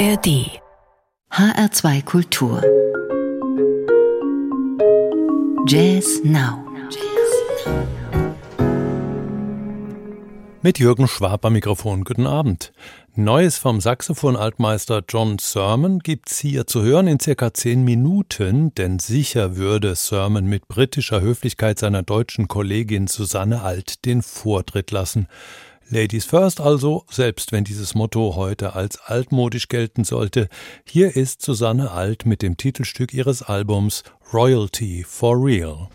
ARD HR2 Kultur Jazz Now Mit Jürgen Schwab am Mikrofon. Guten Abend. Neues vom Saxophon-Altmeister John Sermon gibt's hier zu hören in circa zehn Minuten, denn sicher würde Sermon mit britischer Höflichkeit seiner deutschen Kollegin Susanne Alt den Vortritt lassen. Ladies First also, selbst wenn dieses Motto heute als altmodisch gelten sollte, hier ist Susanne Alt mit dem Titelstück ihres Albums Royalty for Real.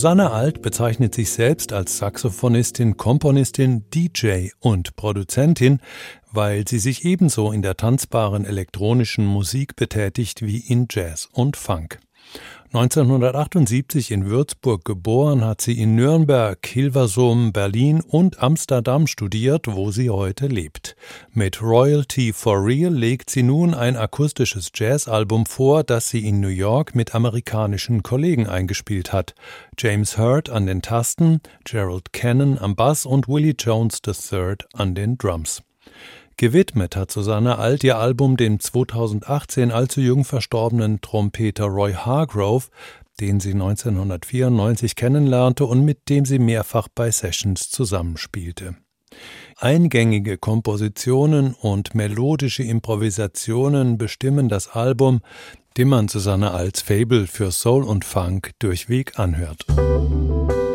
Susanne Alt bezeichnet sich selbst als Saxophonistin, Komponistin, DJ und Produzentin, weil sie sich ebenso in der tanzbaren elektronischen Musik betätigt wie in Jazz und Funk. 1978 in Würzburg geboren, hat sie in Nürnberg, Hilversum, Berlin und Amsterdam studiert, wo sie heute lebt. Mit Royalty for Real legt sie nun ein akustisches Jazzalbum vor, das sie in New York mit amerikanischen Kollegen eingespielt hat. James Hurt an den Tasten, Gerald Cannon am Bass und Willie Jones III an den Drums. Gewidmet hat Susanne Alt ihr Album dem 2018 allzu jung verstorbenen Trompeter Roy Hargrove, den sie 1994 kennenlernte und mit dem sie mehrfach bei Sessions zusammenspielte. Eingängige Kompositionen und melodische Improvisationen bestimmen das Album, dem man Susanne Alts Fable für Soul und Funk durchweg anhört. Rue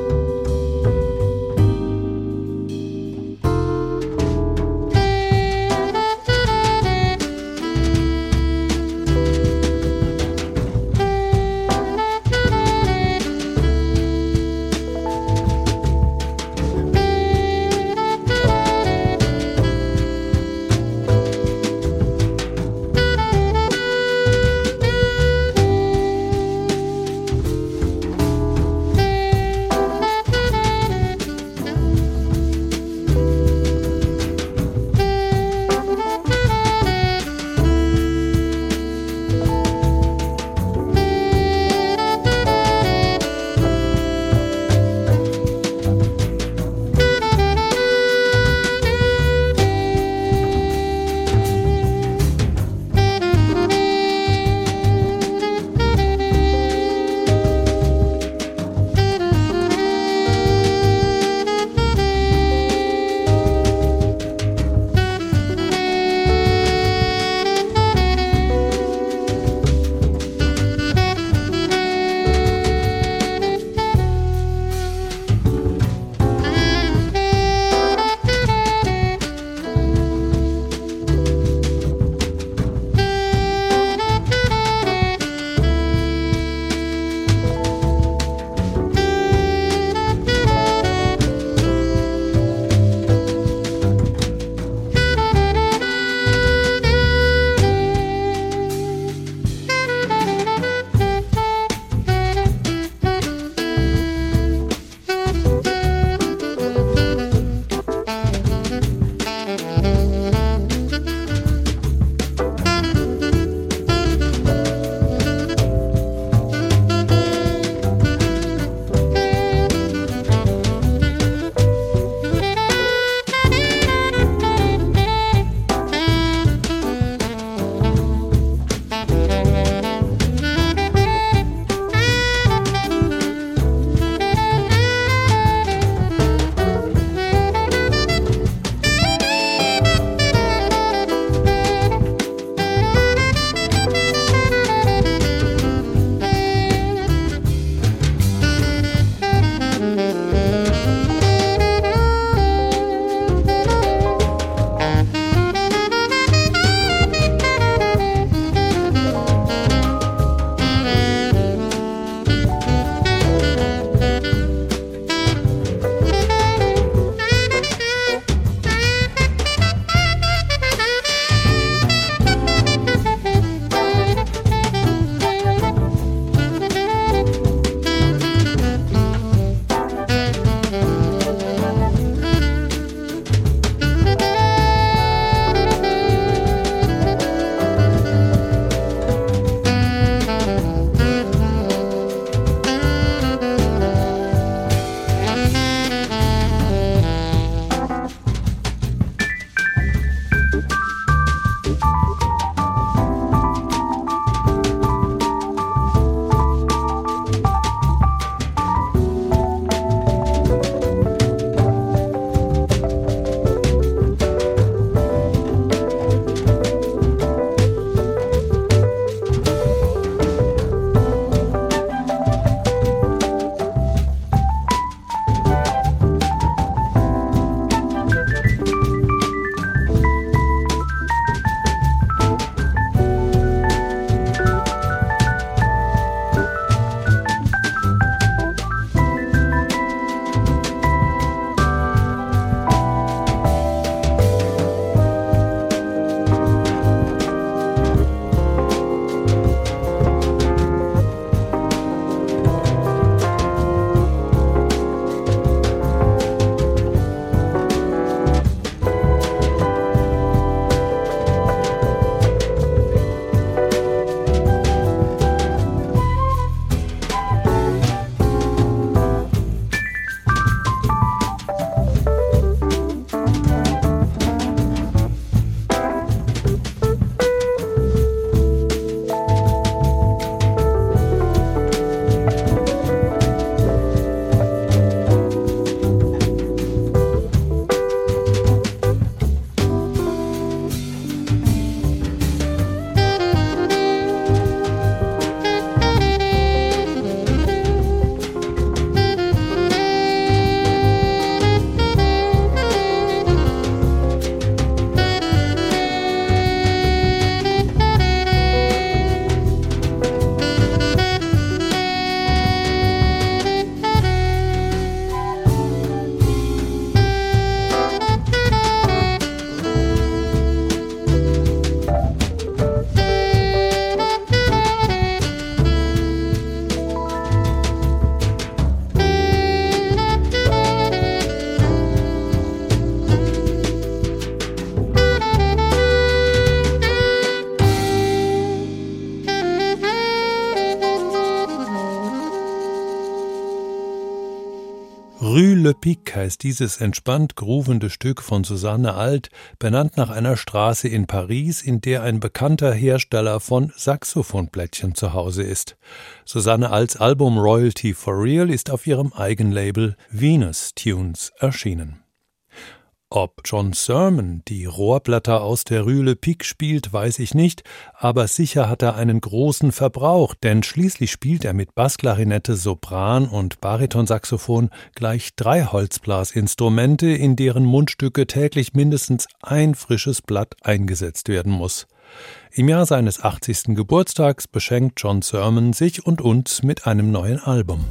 Pic heißt dieses entspannt groovende Stück von Susanne Alt, benannt nach einer Straße in Paris, in der ein bekannter Hersteller von Saxophonplättchen zu Hause ist. Susanne Alts Album Royalty for Real ist auf ihrem Eigenlabel Venus Tunes erschienen. Ob John Sermon die Rohrblätter aus der Rühle Pik spielt, weiß ich nicht, aber sicher hat er einen großen Verbrauch, denn schließlich spielt er mit Bassklarinette, Sopran und Baritonsaxophon gleich drei Holzblasinstrumente, in deren Mundstücke täglich mindestens ein frisches Blatt eingesetzt werden muss. Im Jahr seines 80. Geburtstags beschenkt John Sermon sich und uns mit einem neuen Album.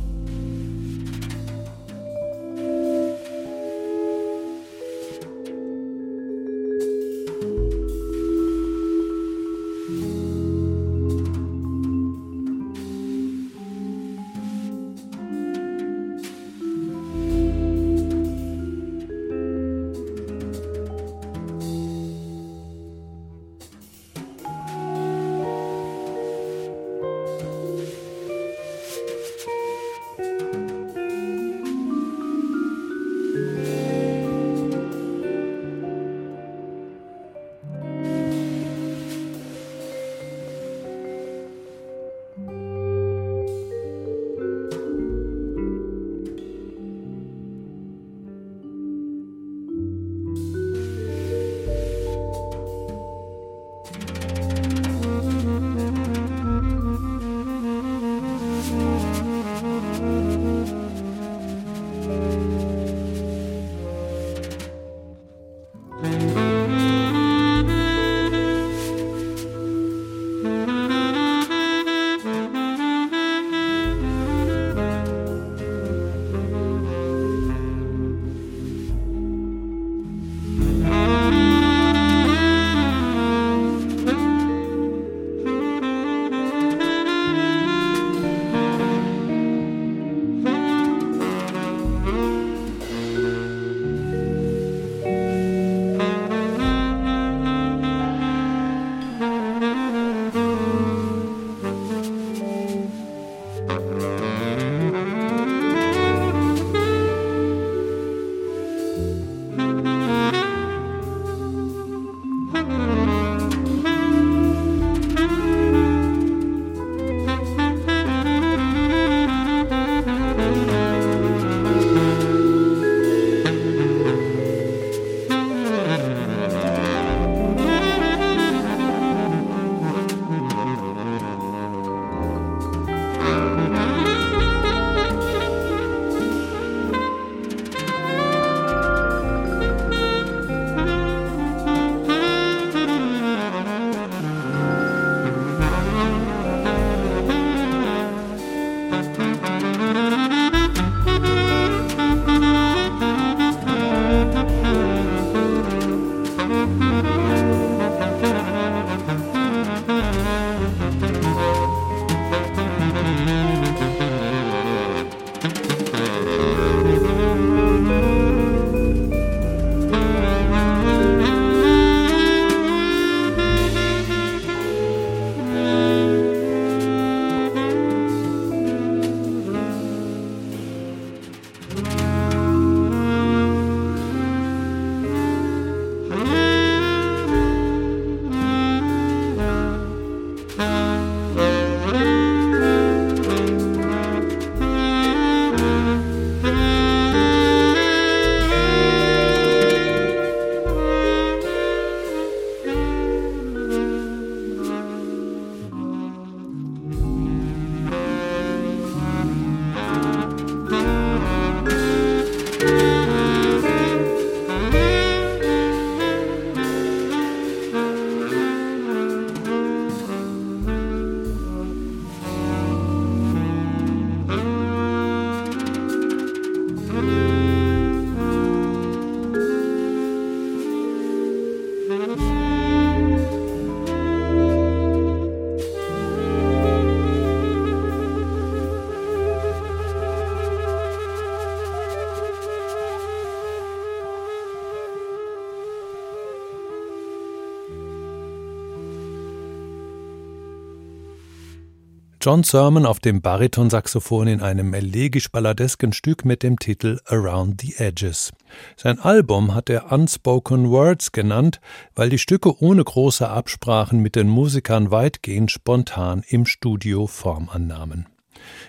John Sermon auf dem Baritonsaxophon in einem elegisch-balladesken Stück mit dem Titel Around the Edges. Sein Album hat er Unspoken Words genannt, weil die Stücke ohne große Absprachen mit den Musikern weitgehend spontan im Studio Form annahmen.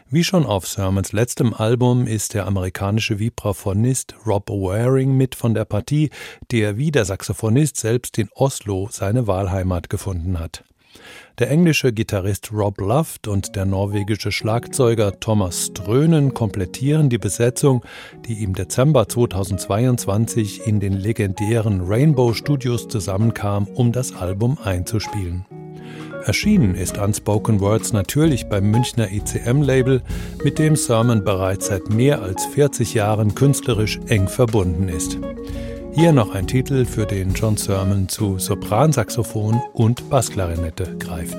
Wie schon auf Sermons letztem Album ist der amerikanische Vibraphonist Rob Waring mit von der Partie, der wie der Saxophonist selbst in Oslo seine Wahlheimat gefunden hat. Der englische Gitarrist Rob Luft und der norwegische Schlagzeuger Thomas Strönen komplettieren die Besetzung, die im Dezember 2022 in den legendären Rainbow Studios zusammenkam, um das Album einzuspielen. Erschienen ist Unspoken Words natürlich beim Münchner ICM-Label, mit dem Sermon bereits seit mehr als 40 Jahren künstlerisch eng verbunden ist. Hier noch ein Titel, für den John Sermon zu Sopransaxophon und Bassklarinette greift.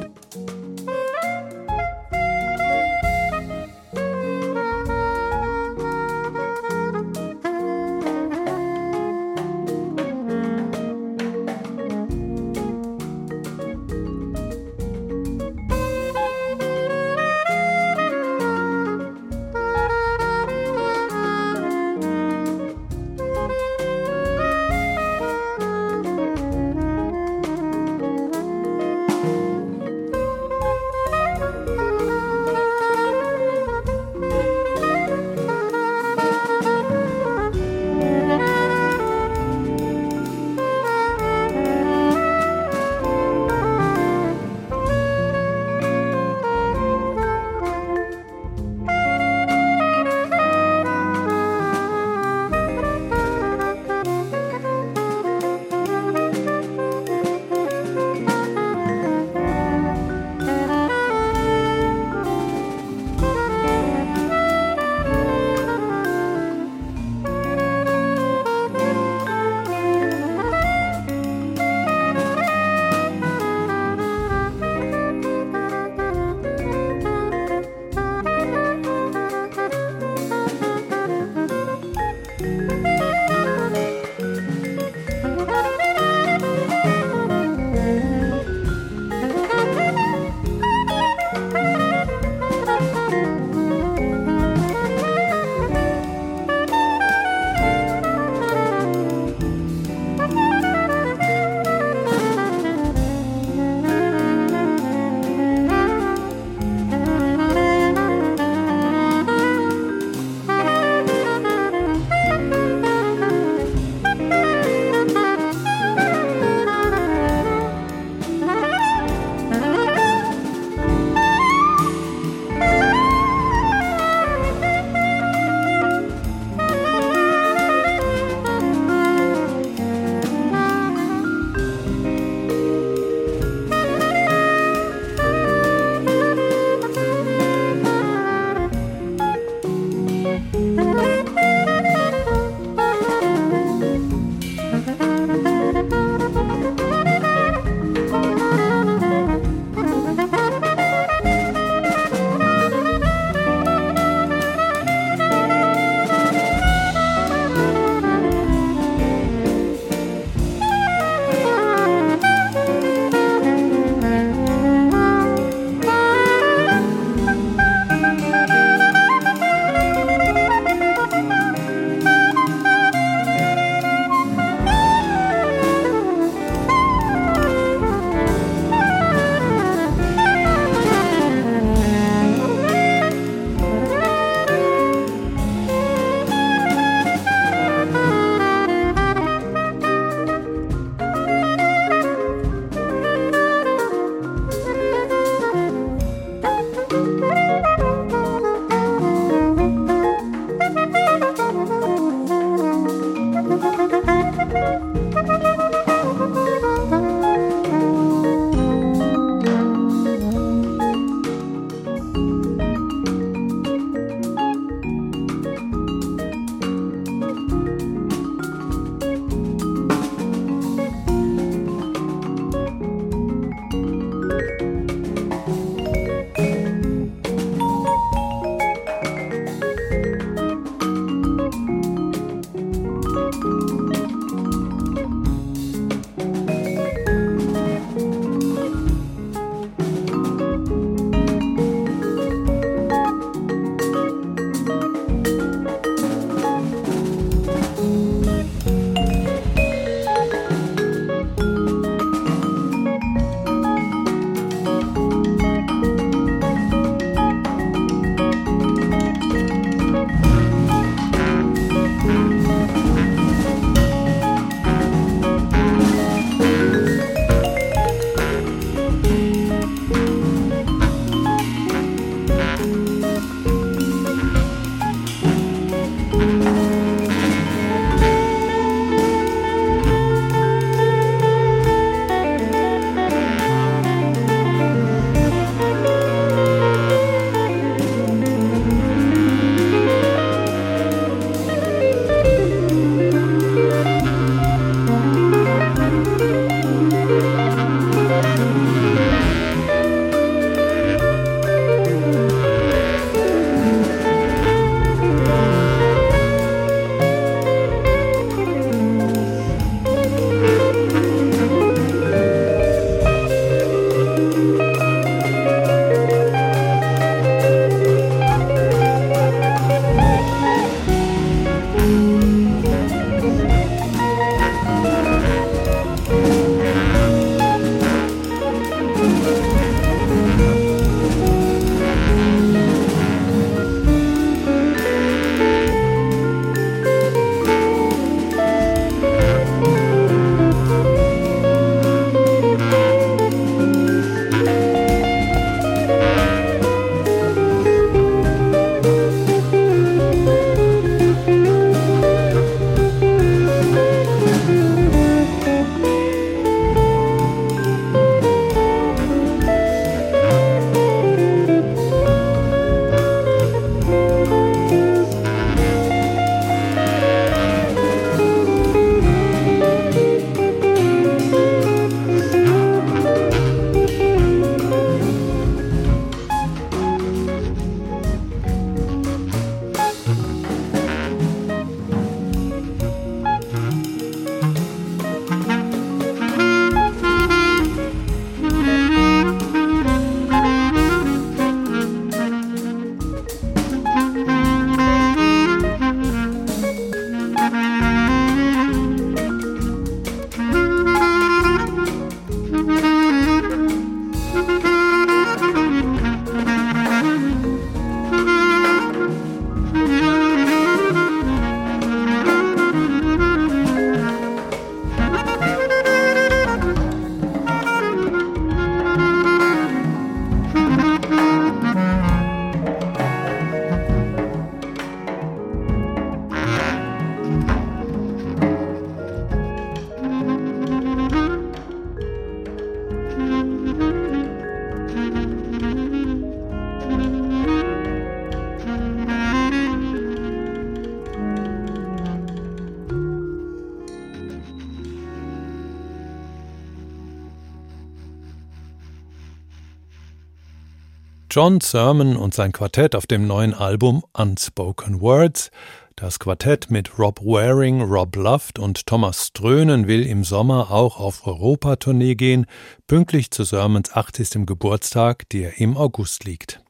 John Sermon und sein Quartett auf dem neuen Album Unspoken Words. Das Quartett mit Rob Waring, Rob Luft und Thomas Strönen will im Sommer auch auf Europatournee gehen, pünktlich zu Sermons 80. Geburtstag, der im August liegt.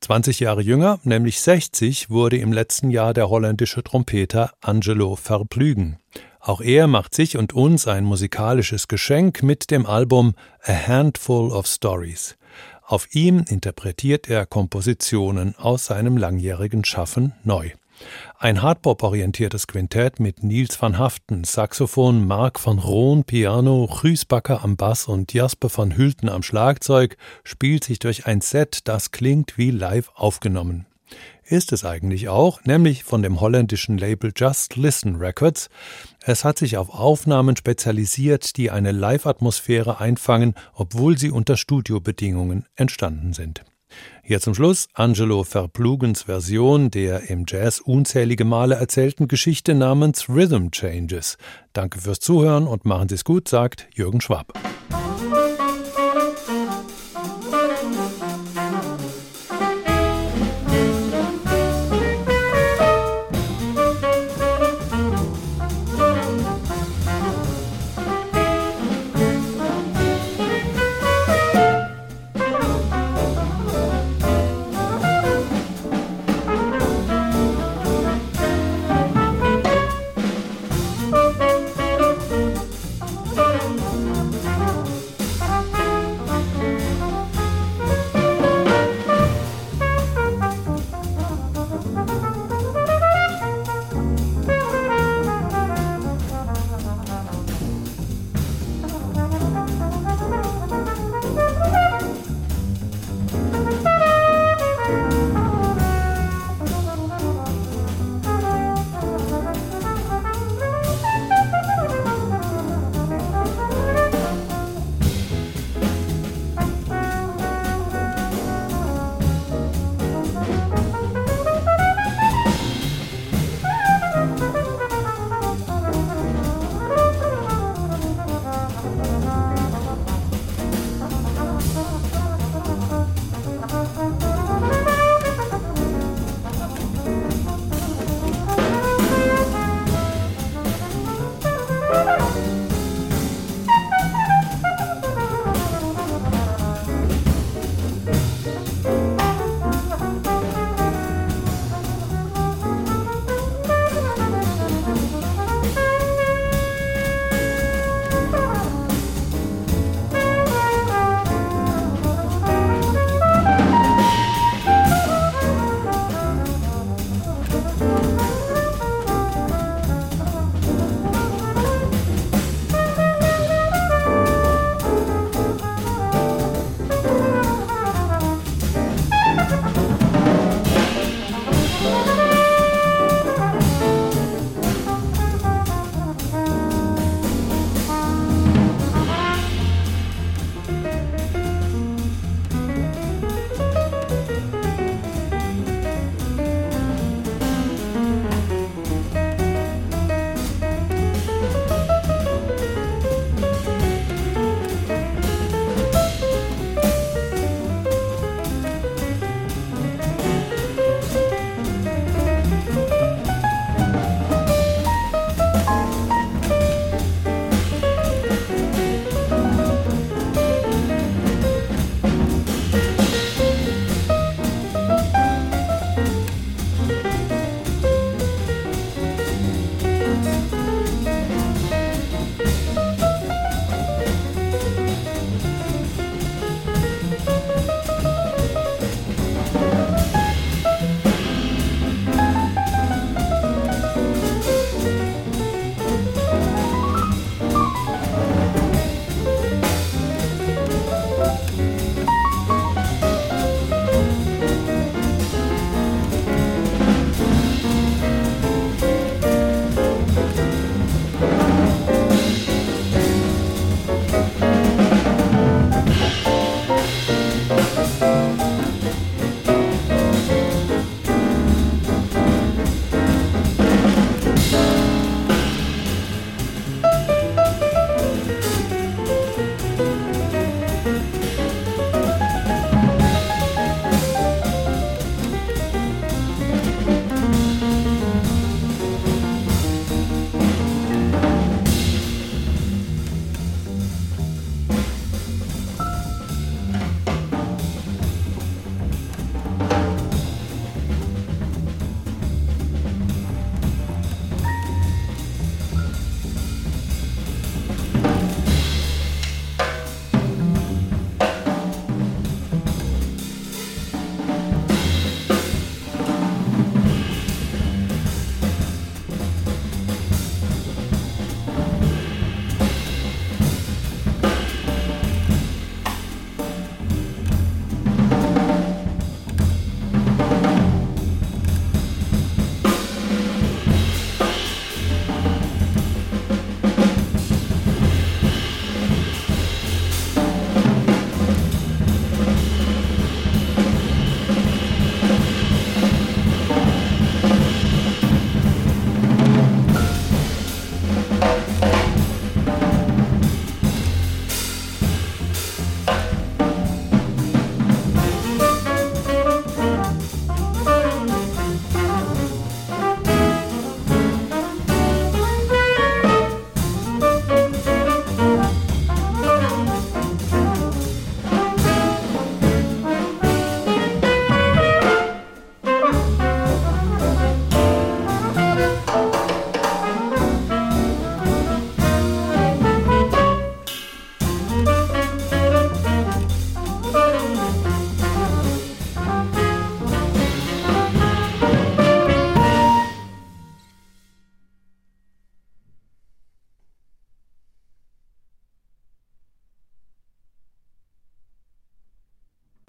20 Jahre jünger, nämlich 60, wurde im letzten Jahr der holländische Trompeter Angelo Verplügen. Auch er macht sich und uns ein musikalisches Geschenk mit dem Album A Handful of Stories. Auf ihm interpretiert er Kompositionen aus seinem langjährigen Schaffen neu. Ein Hardbop-orientiertes Quintett mit Niels van Haften, Saxophon, Mark van Roon, Piano, Guus Bakker am Bass und Jasper van Hülten am Schlagzeug spielt sich durch ein Set, das klingt wie live aufgenommen ist es eigentlich auch, nämlich von dem holländischen Label Just Listen Records. Es hat sich auf Aufnahmen spezialisiert, die eine Live-Atmosphäre einfangen, obwohl sie unter Studiobedingungen entstanden sind. Hier zum Schluss Angelo Verplugens Version der im Jazz unzählige Male erzählten Geschichte namens Rhythm Changes. Danke fürs Zuhören und machen Sie es gut, sagt Jürgen Schwab.